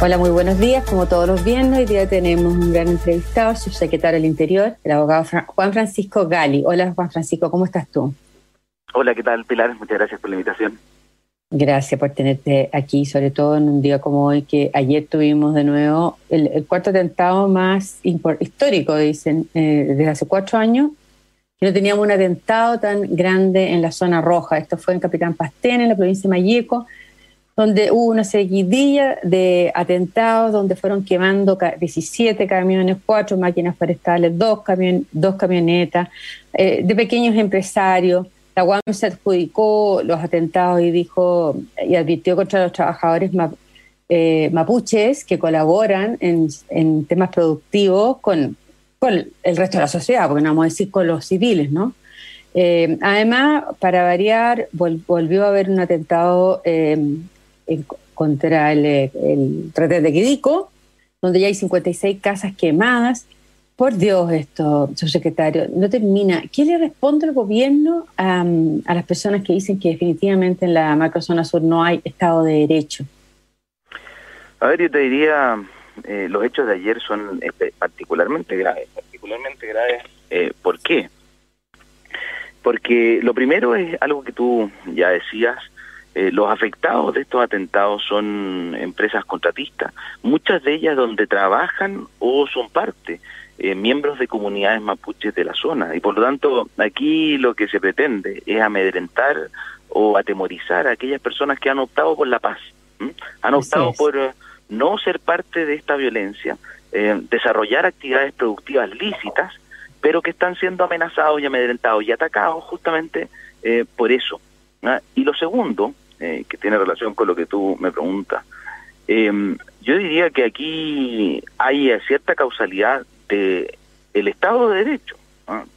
Hola, muy buenos días. Como todos los viernes, hoy día tenemos un gran entrevistado, subsecretario del Interior, el abogado Juan Francisco Gali. Hola, Juan Francisco, ¿cómo estás tú? Hola, ¿qué tal, Pilar? Muchas gracias por la invitación. Gracias por tenerte aquí, sobre todo en un día como hoy, que ayer tuvimos de nuevo el, cuarto atentado más histórico, dicen, eh, desde hace cuatro años, que no teníamos un atentado tan grande en la zona roja. Esto fue en Capitán Pastén, en la provincia de Mayeco, donde hubo una seguidilla de atentados donde fueron quemando 17 camiones, 4 máquinas forestales, dos, dos camionetas, eh, de pequeños empresarios. La UAM se adjudicó los atentados y dijo y advirtió contra los trabajadores eh, mapuches que colaboran en, temas productivos con, con, el resto de la sociedad, porque no vamos a decir con los civiles, ¿no? Eh, además, para variar, volvió a haber un atentado contra el, el de Quidico, donde ya hay 56 casas quemadas. Por Dios, esto, subsecretario, no termina. ¿Qué le responde el gobierno a, las personas que dicen que definitivamente en la macrozona sur no hay Estado de Derecho? A ver, yo te diría, eh, los hechos de ayer son particularmente graves. Particularmente graves, eh, ¿por qué? Porque lo primero es algo que tú ya decías, eh, los afectados de estos atentados son empresas contratistas, muchas de ellas donde trabajan o son parte, eh, miembros de comunidades mapuches de la zona. Y por lo tanto, aquí lo que se pretende es amedrentar o atemorizar a aquellas personas que han optado por la paz, han optado por eh, no ser parte de esta violencia, desarrollar actividades productivas lícitas, pero que están siendo amenazados y amedrentados y atacados justamente por eso. Y lo segundo, eh, que tiene relación con lo que tú me preguntas. Eh, yo diría que aquí hay cierta causalidad de el Estado de Derecho,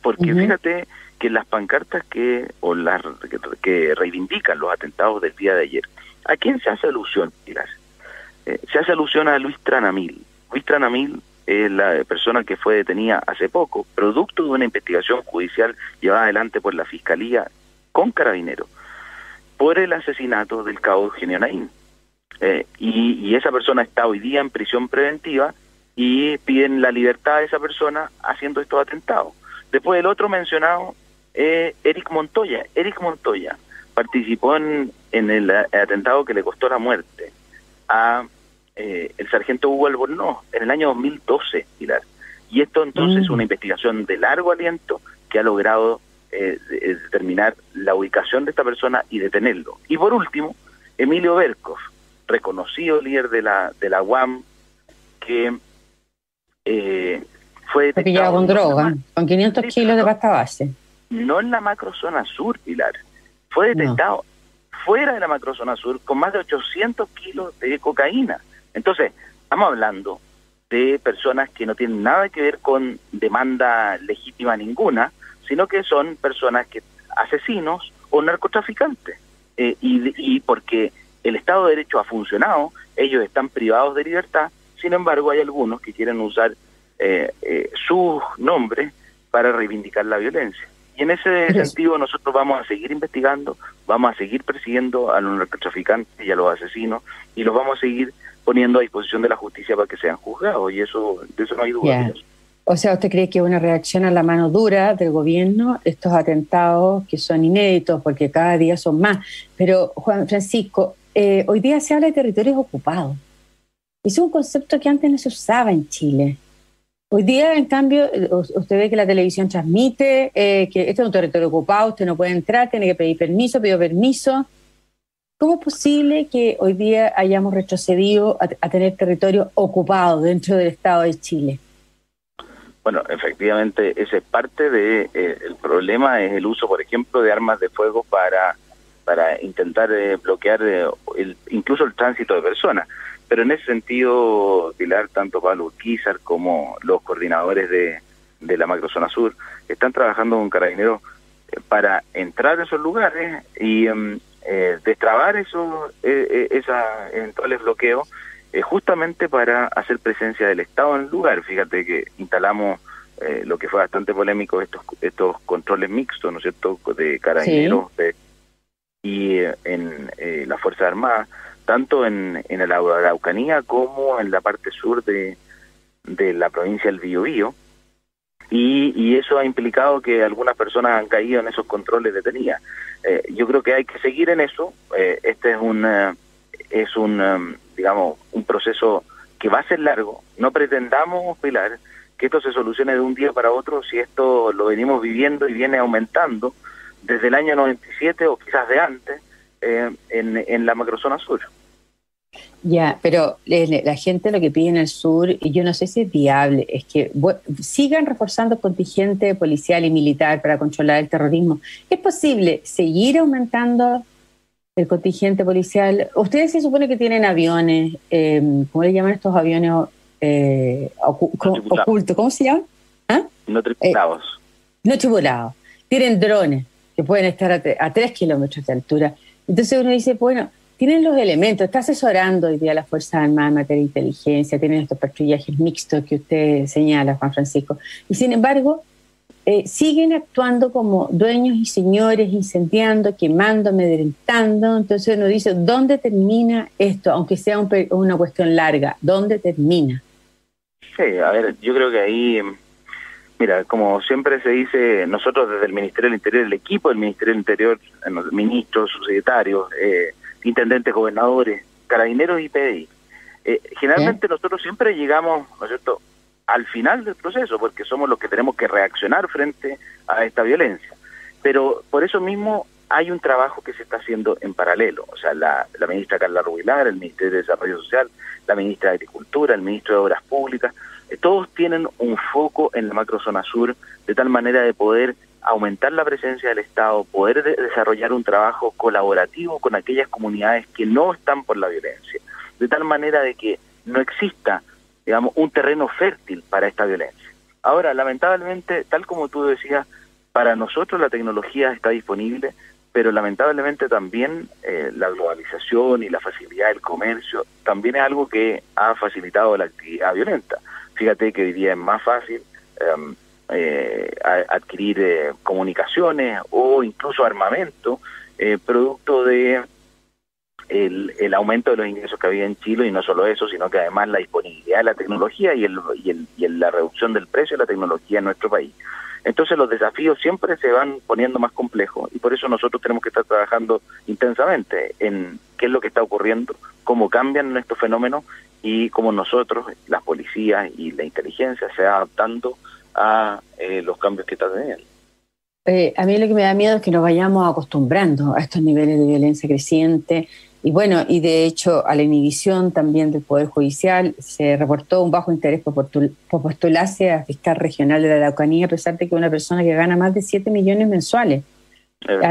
porque fíjate que las pancartas que o las que, reivindican los atentados del día de ayer, ¿a quién se hace alusión, eh, se hace alusión a Luis Tranamil. Luis Tranamil es la persona que fue detenida hace poco, producto de una investigación judicial llevada adelante por la Fiscalía con carabineros por el asesinato del cabo Eugenio Naín. Eh, y, esa persona está hoy día en prisión preventiva y piden la libertad de esa persona haciendo estos atentados. Después el otro mencionado, eh, Eric Montoya. Eric Montoya participó en, el atentado que le costó la muerte a eh, el sargento Hugo Albornoz en el año 2012, Pilar. Y esto entonces es mm. una investigación de largo aliento que ha logrado eh, determinar la ubicación de esta persona y detenerlo. Y por último, Emilio Berkov, reconocido líder de la, de la UAM, que eh, fue detectado... con droga, con 500 kilos de pasta base. No en la macrozona sur, Pilar. Fue detectado fuera de la macrozona sur con más de 800 kilos de cocaína. Entonces, estamos hablando de personas que no tienen nada que ver con demanda legítima ninguna, sino que son personas que asesinos o narcotraficantes. Eh, y, porque el Estado de Derecho ha funcionado, ellos están privados de libertad, sin embargo hay algunos que quieren usar eh, eh, sus nombres para reivindicar la violencia. Y en ese sentido nosotros vamos a seguir investigando, vamos a seguir persiguiendo a los narcotraficantes y a los asesinos y los vamos a seguir poniendo a disposición de la justicia para que sean juzgados y eso de eso no hay duda. O sea, ¿usted cree que es una reacción a la mano dura del gobierno estos atentados que son inéditos porque cada día son más? Pero, Juan Francisco, eh, hoy día se habla de territorios ocupados. Es un concepto que antes no se usaba en Chile. Hoy día, en cambio, eh, usted ve que la televisión transmite eh, que este es un territorio ocupado, usted no puede entrar, tiene que pedir permiso, pidió permiso. ¿Cómo es posible que hoy día hayamos retrocedido a, tener territorio ocupado dentro del Estado de Chile? Bueno, efectivamente, ese es parte de eh, problema es el uso, por ejemplo, de armas de fuego para para intentar eh, bloquear eh, el, incluso el tránsito de personas. Pero en ese sentido, Pilar, tanto Pablo Urquizar como los coordinadores de, de la macrozona sur están trabajando con carabineros para entrar a esos lugares y em, destrabar esos esos eventuales bloqueos eh, justamente para hacer presencia del Estado en el lugar. Fíjate que instalamos eh, lo que fue bastante polémico, estos, estos controles mixtos, ¿no es cierto?, de carabineros y eh, en la Fuerza Armada. tanto en, en la Araucanía como en la parte sur de, de la provincia del Biobío, y, y eso ha implicado que algunas personas han caído en esos controles detenidas. Eh, yo creo que hay que seguir en eso. Eh, este es un, eh, es un, um, digamos, un proceso que va a ser largo. No pretendamos, Pilar, que esto se solucione de un día para otro si esto lo venimos viviendo y viene aumentando desde el año 97 o quizás de antes en, en la macrozona sur. Ya, pero la gente lo que pide en el sur, y yo no sé si es viable, es que sigan reforzando contingente policial y militar para controlar el terrorismo. ¿Es posible seguir aumentando el contingente policial? Ustedes se supone que tienen aviones, eh, ¿cómo le llaman estos aviones eh, ocultos? ¿Cómo se llaman? ¿Ah? No tripulados. Eh, no tripulados. Tienen drones que pueden estar a, a tres kilómetros de altura. Entonces uno dice, bueno, tienen los elementos, está asesorando hoy día las Fuerzas Armadas en materia de inteligencia, tienen estos patrullajes mixtos que usted señala, Juan Francisco, y sin embargo eh, siguen actuando como dueños y señores, incendiando, quemando, amedrentando. Entonces uno dice, ¿dónde termina esto? Aunque sea una cuestión larga, ¿dónde termina? Sí, a ver, yo creo que ahí, mira, como siempre se dice, nosotros desde el Ministerio del Interior, el equipo del Ministerio del Interior, ministros, subsecretarios, eh, intendentes, gobernadores, carabineros y PDI. Eh, generalmente nosotros siempre llegamos, ¿no es cierto?, al final del proceso, porque somos los que tenemos que reaccionar frente a esta violencia. Pero por eso mismo hay un trabajo que se está haciendo en paralelo. O sea, la, ministra Carla Rubilar, el Ministerio de Desarrollo Social, la ministra de Agricultura, el ministro de Obras Públicas, eh, todos tienen un foco en la macrozona sur, de tal manera de poder aumentar la presencia del Estado, poder desarrollar un trabajo colaborativo con aquellas comunidades que no están por la violencia, de tal manera de que no exista, digamos, un terreno fértil para esta violencia. Ahora, lamentablemente, tal como tú decías, para nosotros la tecnología está disponible, pero lamentablemente también eh, la globalización y la facilidad del comercio también es algo que ha facilitado la actividad violenta. Fíjate que hoy día es más fácil em, eh, adquirir eh, comunicaciones o incluso armamento, eh, producto de el, aumento de los ingresos que había en Chile y no solo eso, sino que además la disponibilidad de la tecnología y, el, y, el, y la reducción del precio de la tecnología en nuestro país. Entonces los desafíos siempre se van poniendo más complejos y por eso nosotros tenemos que estar trabajando intensamente en qué es lo que está ocurriendo, cómo cambian estos fenómenos y cómo nosotros, las policías y la inteligencia, se va adaptando a eh, los cambios que está teniendo. Eh, a mí lo que me da miedo es que nos vayamos acostumbrando a estos niveles de violencia creciente y bueno, y de hecho a la inhibición también del Poder Judicial se reportó un bajo interés por, postularse a fiscal regional de la Araucanía a pesar de que una persona que gana más de 7 millones mensuales.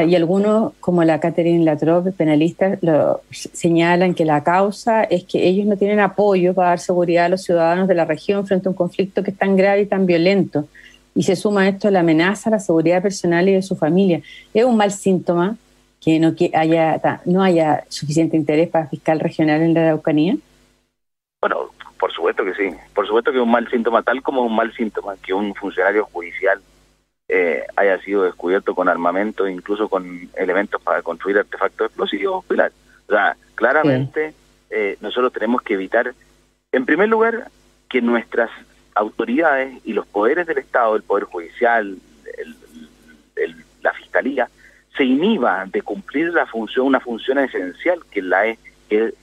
y algunos, como la Catherine Latrobe, penalistas, lo, señalan que la causa es que ellos no tienen apoyo para dar seguridad a los ciudadanos de la región frente a un conflicto que es tan grave y tan violento y se suma a esto la amenaza a la seguridad personal y de su familia. Es un mal síntoma que no haya, no haya suficiente interés para fiscal regional en la Araucanía. Bueno, por supuesto que sí. Por supuesto que un mal síntoma, tal como un mal síntoma que un funcionario judicial eh, haya sido descubierto con armamento, incluso con elementos para construir artefactos explosivos. O sea, claramente eh, nosotros tenemos que evitar, en primer lugar, que nuestras autoridades y los poderes del Estado, el Poder Judicial, la Fiscalía, se inhiba de cumplir la función, una función esencial que la es,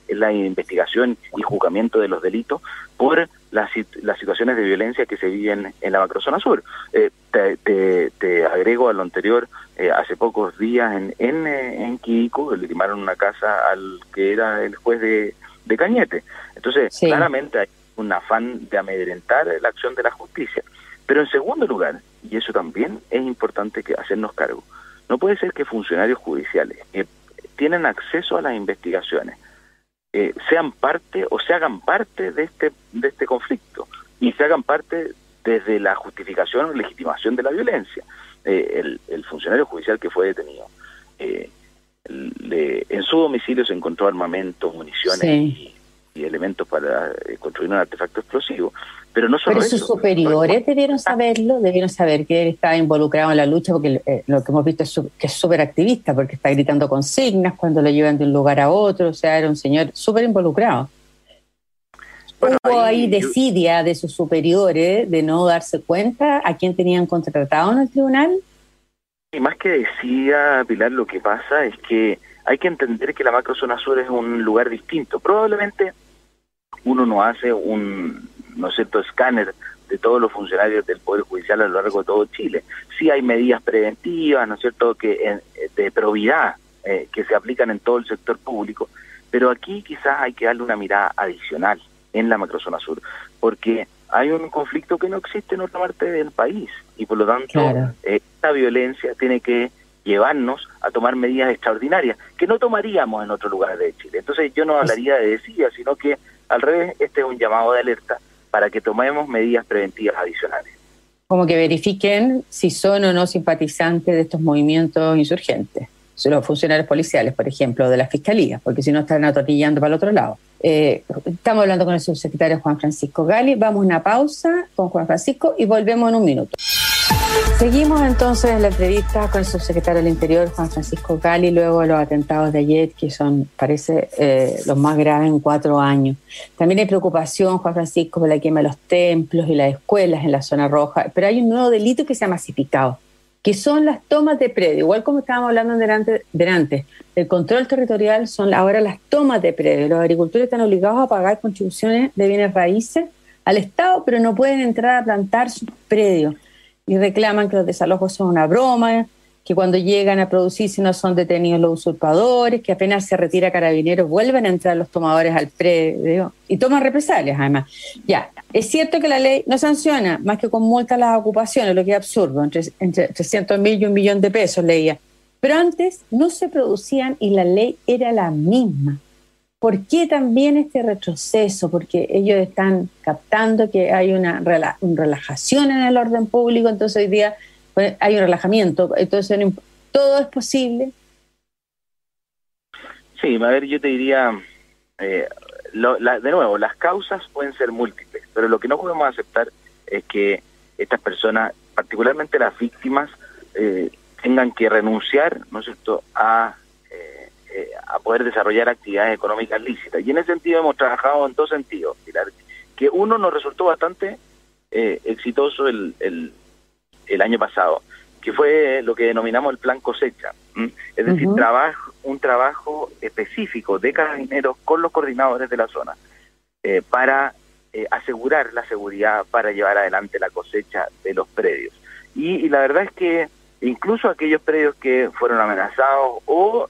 la investigación y juzgamiento de los delitos por las, las situaciones de violencia que se viven en la macrozona sur. Eh, te, agrego a lo anterior, eh, hace pocos días en, en, eh, en le quemaron una casa al que era el juez de, de Cañete. Entonces, claramente hay un afán de amedrentar la acción de la justicia. Pero en segundo lugar, y eso también es importante que hacernos cargo, no puede ser que funcionarios judiciales que tienen acceso a las investigaciones eh, sean parte o se hagan parte de este de este conflicto y se hagan parte desde la justificación o legitimación de la violencia. Eh, el, funcionario judicial que fue detenido eh, en su domicilio se encontró armamento, municiones y y elementos para eh, construir un artefacto explosivo. Pero no solo Pero sus superiores debieron saberlo, debieron saber que él estaba involucrado en la lucha, porque eh, lo que hemos visto es que es súper activista, porque está gritando consignas cuando lo llevan de un lugar a otro, o sea, era un señor súper involucrado. ¿Hubo ahí, desidia de sus superiores de no darse cuenta a quién tenían contratado en el tribunal? Y más que decía Pilar, lo que pasa es que hay que entender que la macrozona sur es un lugar distinto. Probablemente uno no hace un, ¿no cierto?, escáner de todos los funcionarios del Poder Judicial a lo largo de todo Chile. Sí hay medidas preventivas, ¿no es cierto?, que de probidad eh, que se aplican en todo el sector público, pero aquí quizás hay que darle una mirada adicional en la macrozona sur, porque hay un conflicto que no existe en otra parte del país y por lo tanto eh, esta violencia tiene que llevarnos a tomar medidas extraordinarias que no tomaríamos en otro lugar de Chile. Entonces yo no hablaría de decía, sino que al revés, este es un llamado de alerta para que tomemos medidas preventivas adicionales. Como que verifiquen si son o no simpatizantes de estos movimientos insurgentes, los funcionarios policiales, por ejemplo, de la fiscalía, porque si no están atornillando para el otro lado. Eh, estamos hablando con el subsecretario Juan Francisco Gali. Vamos a una pausa con Juan Francisco y volvemos en un minuto. Seguimos entonces en la entrevista con el subsecretario del Interior, Juan Francisco Gali, luego los atentados de ayer, que son, parece, eh, los más graves en cuatro años. También hay preocupación, Juan Francisco, por la quema de los templos y las escuelas en la zona roja, pero hay un nuevo delito que se ha masificado, que son las tomas de predio, igual como estábamos hablando delante, delante el control territorial son ahora las tomas de predio. Los agricultores están obligados a pagar contribuciones de bienes raíces al Estado, pero no pueden entrar a plantar sus predios y reclaman que los desalojos son una broma, que cuando llegan a producirse no son detenidos los usurpadores, que apenas se retira carabineros vuelven a entrar los tomadores al predio y toman represalias además. Ya, es cierto que la ley no sanciona más que con multas las ocupaciones, lo que es absurdo, entre, entre 300 mil y un millón de pesos leía. Pero antes no se producían y la ley era la misma. ¿Por qué también este retroceso? Porque ellos están captando que hay una, relajación en el orden público, entonces hoy día pues, hay un relajamiento, entonces todo es posible. Sí, a ver, yo te diría, eh, de nuevo, las causas pueden ser múltiples, pero lo que no podemos aceptar es que estas personas, particularmente las víctimas, eh, tengan que renunciar, ¿no es cierto?, a eh, a poder desarrollar actividades económicas lícitas. Y en ese sentido hemos trabajado en dos sentidos, que uno nos resultó bastante eh, exitoso el, el, año pasado, que fue lo que denominamos el plan cosecha, es decir, trabajo, un trabajo específico de carabineros con los coordinadores de la zona eh, para asegurar la seguridad para llevar adelante la cosecha de los predios. Y, la verdad es que incluso aquellos predios que fueron amenazados o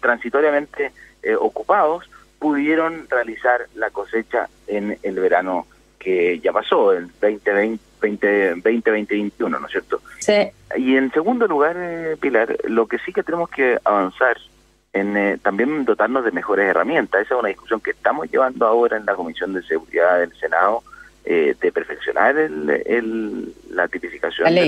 transitoriamente eh, ocupados, pudieron realizar la cosecha en el verano que ya pasó, el 2020, 2021, ¿no es cierto? Sí. Y en segundo lugar, eh, Pilar, lo que sí que tenemos que avanzar en eh, también dotarnos de mejores herramientas. Esa es una discusión que estamos llevando ahora en la Comisión de Seguridad del Senado, de perfeccionar el, la tipificación de la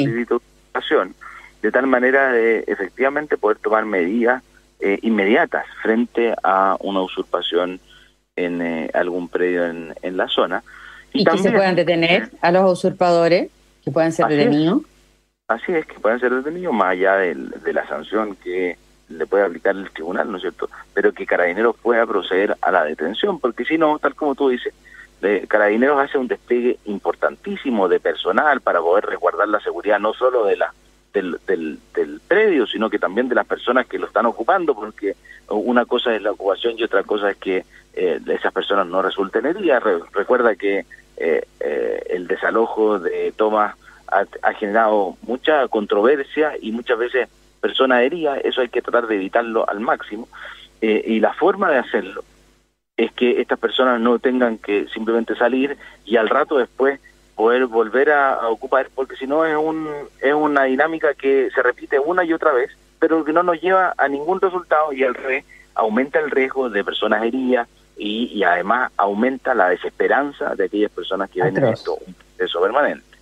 de tal manera de efectivamente poder tomar medidas eh, inmediatas frente a una usurpación en eh, algún predio en, en, la zona. Y, que se puedan detener a los usurpadores, que puedan ser detenidos. así es, que puedan ser detenidos más allá de, la sanción que le puede aplicar el tribunal, ¿no es cierto? Pero que Carabineros pueda proceder a la detención, porque si no, tal como tú dices, Carabineros hace un despliegue importantísimo de personal para poder resguardar la seguridad no solo de la del, del, predio, sino que también de las personas que lo están ocupando, porque una cosa es la ocupación y otra cosa es que eh, esas personas no resulten heridas. recuerda que eh, eh, el desalojo de Tomás ha, generado mucha controversia y muchas veces personas heridas, eso hay que tratar de evitarlo al máximo. y la forma de hacerlo es que estas personas no tengan que simplemente salir y al rato después poder volver a, ocupar, porque si no es, un, es una dinámica que se repite una y otra vez, pero que no nos lleva a ningún resultado y al revés aumenta el riesgo de personas heridas y, y además aumenta la desesperanza de aquellas personas que ven esto un proceso permanente.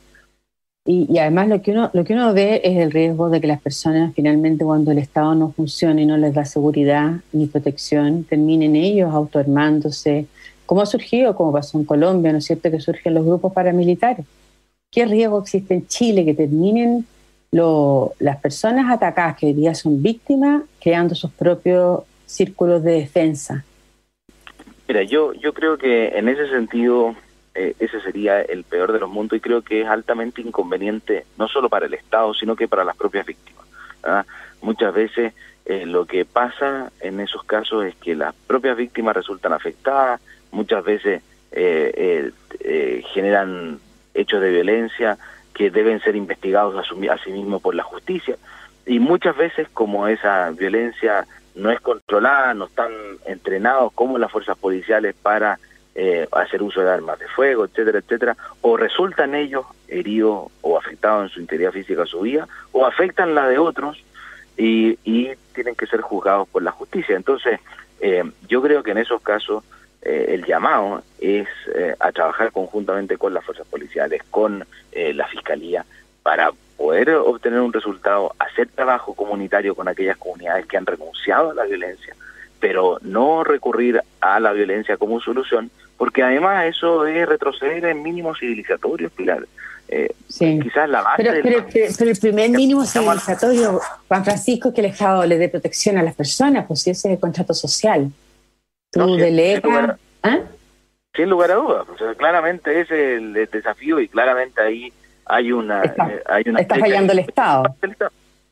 Y, además lo que, uno, lo que uno ve es el riesgo de que las personas finalmente cuando el Estado no funcione y no les da seguridad ni protección, terminen ellos autoarmándose, como ha surgido, como pasó en Colombia, ¿no es cierto?, que surgen los grupos paramilitares. ¿Qué riesgo existe en Chile que terminen las personas atacadas que hoy día son víctimas creando sus propios círculos de defensa? Mira, yo, yo creo que en ese sentido eh, ese sería el peor de los mundos y creo que es altamente inconveniente, no solo para el Estado, sino que para las propias víctimas. Muchas veces eh, lo que pasa en esos casos es que las propias víctimas resultan afectadas, muchas veces eh, generan hechos de violencia que deben ser investigados a, sí mismos por la justicia. Y muchas veces como esa violencia no es controlada, no están entrenados como las fuerzas policiales para eh, hacer uso de armas de fuego, etcétera, etcétera, o resultan ellos heridos o afectados en su integridad física su vida, o afectan la de otros y, tienen que ser juzgados por la justicia. Entonces, eh, yo creo que en esos casos eh, el llamado es a trabajar conjuntamente con las fuerzas policiales, con la fiscalía, para poder obtener un resultado, hacer trabajo comunitario con aquellas comunidades que han renunciado a la violencia, pero no recurrir a la violencia como solución, porque además eso es retroceder en mínimos civilizatorios, Pilar. Eh, Quizás la base. Pero, pero, el primer mínimo civilizatorio, Juan Francisco, es que el Estado le dé protección a las personas, pues ese es el contrato social. Tú no, delegas. Sin lugar, ¿ah? sin lugar a dudas. claramente ese es el, desafío y claramente ahí hay una. Está, eh, hay una está fallando el Estado.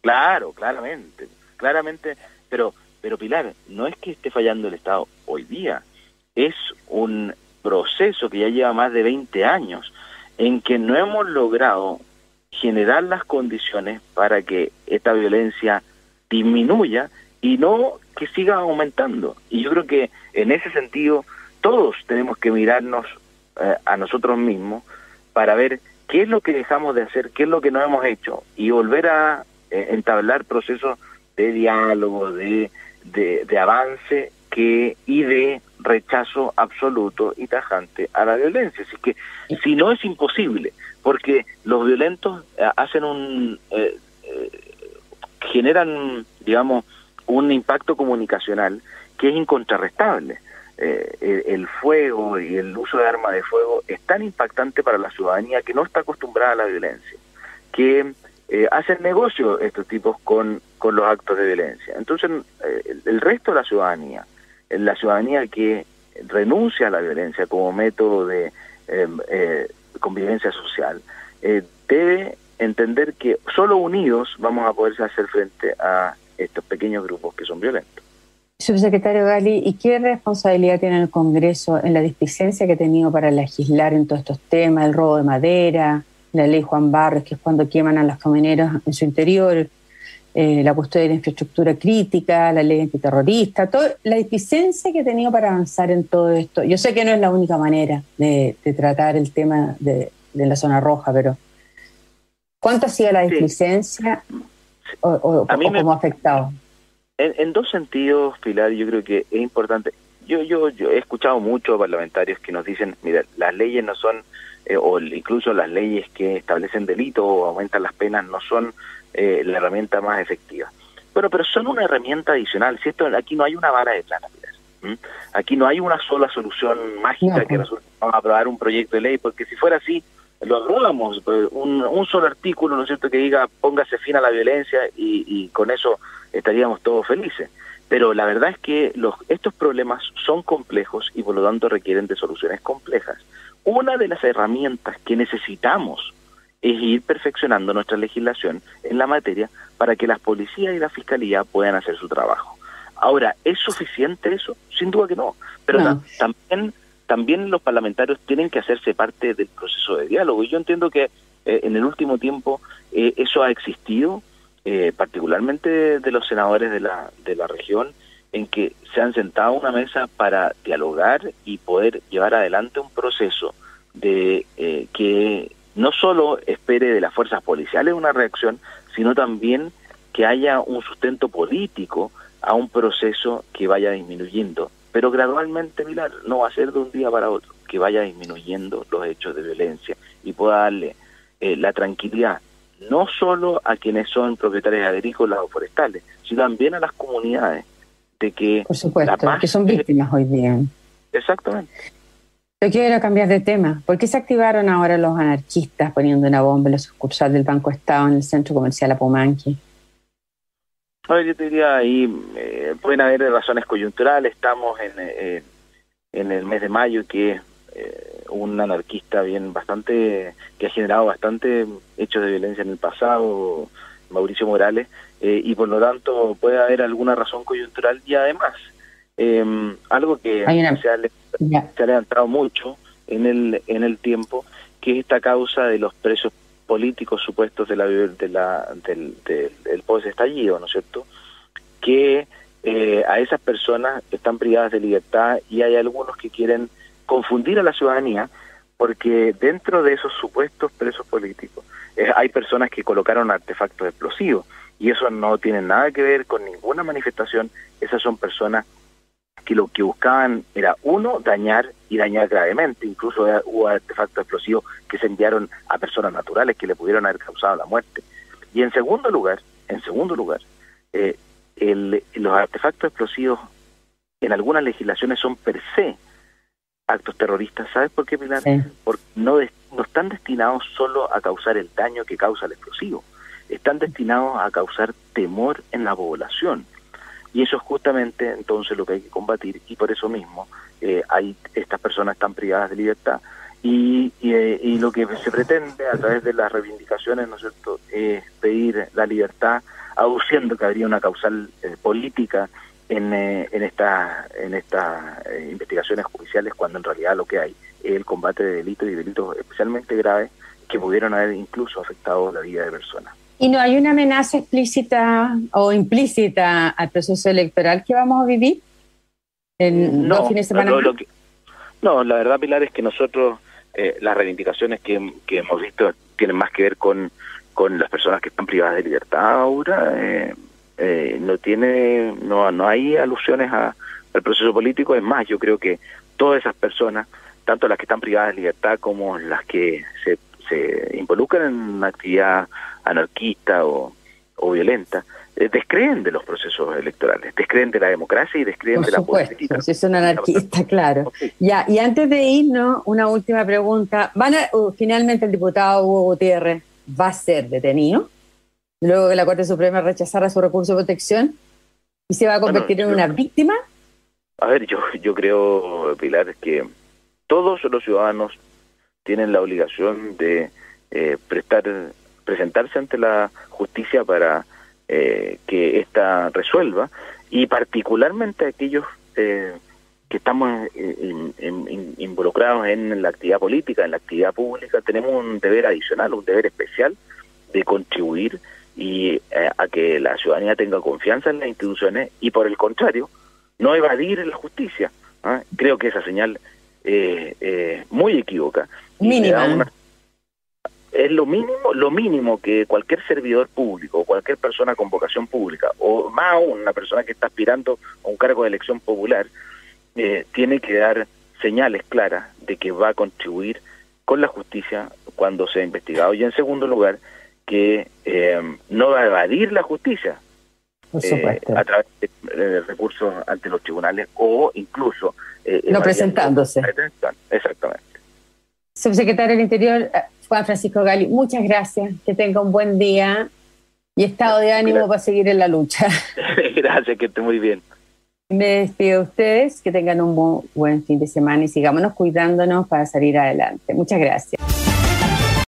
Claro, claramente. Claramente. Pero pero Pilar, no es que esté fallando el Estado hoy día, es un proceso que ya lleva más de 20 años en que no hemos logrado generar las condiciones para que esta violencia disminuya y no que siga aumentando. Y yo creo que en ese sentido todos tenemos que mirarnos eh, a nosotros mismos para ver qué es lo que dejamos de hacer, qué es lo que no hemos hecho y volver a eh, entablar procesos de diálogo, de de, avance que y de rechazo absoluto y tajante a la violencia. Así que si no es imposible, porque los violentos eh, hacen un eh, generan, digamos, un impacto comunicacional que es incontrarrestable. el, fuego y el uso de armas de fuego es tan impactante para la ciudadanía que no está acostumbrada a la violencia, que hacen negocio estos tipos con con los actos de violencia. Entonces, eh, el resto de la ciudadanía, la ciudadanía que renuncia a la violencia como método de em, eh, convivencia social, eh, debe entender que solo unidos vamos a poder hacer frente a estos pequeños grupos que son violentos. Subsecretario Gali, ¿y qué responsabilidad tiene el Congreso en la displicencia que ha tenido para legislar en todos estos temas, el robo de madera, la ley Juan Barros, que es cuando queman a las camioneros en su interior, eh, la cuestión de la infraestructura crítica, la ley antiterrorista, todo, la eficiencia que ha tenido para avanzar en todo esto. Yo sé que no es la única manera de, tratar el tema de, la zona roja, pero ¿cuánto ha sido la eficiencia o, cómo ha afectado? En, dos sentidos, Pilar, yo creo que es importante. Yo, yo, yo he escuchado muchos parlamentarios que nos dicen, mira, las leyes no son, eh, o incluso las leyes que establecen delitos o aumentan las penas no son eh, la herramienta más efectiva. Bueno, pero son una herramienta adicional. Si esto, aquí no hay una vara de plata, aquí no hay una sola solución mágica que nosotros vamos a aprobar un proyecto de ley, porque si fuera así, lo aprobamos, pues, un, un solo artículo, ¿no es cierto?, que diga póngase fin a la violencia y, y con eso estaríamos todos felices. Pero la verdad es que los, estos problemas son complejos y por lo tanto requieren de soluciones complejas. Una de las herramientas que necesitamos es ir perfeccionando nuestra legislación en la materia para que las policías y la fiscalía puedan hacer su trabajo. Ahora, ¿es suficiente eso? Sin duda que no, pero también también los parlamentarios tienen que hacerse parte del proceso de diálogo y yo entiendo que eh, en el último tiempo eh, eso ha existido, eh, particularmente de los senadores de la, de la región, en que se han sentado a una mesa para dialogar y poder llevar adelante un proceso de que no solo espere de las fuerzas policiales una reacción, sino también que haya un sustento político a un proceso que vaya disminuyendo. Pero gradualmente, Milar, no va a ser de un día para otro, que vaya disminuyendo los hechos de violencia y pueda darle eh, la tranquilidad, no solo a quienes son propietarios agrícolas o forestales, sino también a las comunidades, de que... Por supuesto, que son víctimas hoy día. Exactamente. Yo quiero cambiar de tema. ¿Por qué se activaron ahora los anarquistas poniendo una bomba en la sucursal del Banco Estado en el centro comercial Apumanqui? Ver, yo te diría ahí, eh, pueden haber razones coyunturales. Estamos en, eh, en el mes de mayo que eh, un anarquista bien bastante, que ha generado bastante hechos de violencia en el pasado, Mauricio Morales, y por lo tanto puede haber alguna razón coyuntural y además algo que se, ha, se ha levantado mucho en el, en el tiempo, que es esta causa de los presos políticos supuestos de la, de la, del, del, post-estallido, ¿no es cierto? Que eh, a esas personas están privadas de libertad y hay algunos que quieren confundir a la ciudadanía porque dentro de esos supuestos presos políticos eh, hay personas que colocaron artefactos explosivos y eso no tiene nada que ver con ninguna manifestación, esas son personas que lo que buscaban era, uno, dañar y dañar gravemente. Incluso hubo artefactos explosivos que se enviaron a personas naturales que le pudieron haber causado la muerte. Y en segundo lugar, en segundo lugar, eh, el, los artefactos explosivos en algunas legislaciones son per se actos terroristas. ¿Sabes por qué, Pilar? Porque no, no están destinados solo a causar el daño que causa el explosivo, están destinados a causar temor en la población. Y eso es justamente entonces lo que hay que combatir y por eso mismo eh, hay estas personas están privadas de libertad y, eh, y, lo que se pretende a través de las reivindicaciones, ¿no es cierto?, es pedir la libertad, aduciendo que habría una causal eh, política en, en, esta, en estas investigaciones judiciales, cuando en realidad lo que hay es el combate de delitos y delitos especialmente graves que pudieron haber incluso afectado la vida de personas. ¿Y no hay una amenaza explícita o implícita al proceso electoral que vamos a vivir en no, fines de semana? No, la verdad, Pilar, es que nosotros eh, las reivindicaciones que, que, hemos visto tienen más que ver con, con las personas que están privadas de libertad ahora. Eh, eh, no tiene, no, no hay alusiones a, al proceso político. Es más, yo creo que todas esas personas, tanto las que están privadas de libertad como las que se, se involucran en una actividad anarquista o, o violenta, eh, descreen de los procesos electorales, descreen de la democracia y descreen de la política. Si es un anarquista, claro. Ya, y antes de irnos, una última pregunta. ¿Van uh, finalmente el diputado Hugo Gutiérrez va a ser detenido? Luego que la Corte Suprema rechazara su recurso de protección y se va a convertir en una víctima? A ver, yo, yo creo, Pilar, que todos los ciudadanos tienen la obligación de eh, prestar presentarse ante la justicia para eh, que ésta resuelva y particularmente aquellos eh, que estamos eh, involucrados en la actividad política, en la actividad pública, tenemos un deber adicional, un deber especial de contribuir y a que la ciudadanía tenga confianza en las instituciones y por el contrario, no evadir la justicia. ¿ah? Creo que esa señal es muy equívoca. Mínima es lo mínimo, lo mínimo que cualquier servidor público, cualquier persona con vocación pública, o más aún una persona que está aspirando a un cargo de elección popular, eh, tiene que dar señales claras de que va a contribuir con la justicia cuando sea investigado. Y en segundo lugar, que eh, no va a evadir la justicia eh, a través de, recursos ante los tribunales o incluso... no presentándose. Exactamente. Subsecretario del Interior, Juan Francisco Gali, muchas gracias, que tenga un buen día y estado de ánimo para seguir en la lucha. gracias, que esté muy bien. Me despido de ustedes, que tengan un buen fin de semana y sigámonos cuidándonos para salir adelante. Muchas gracias.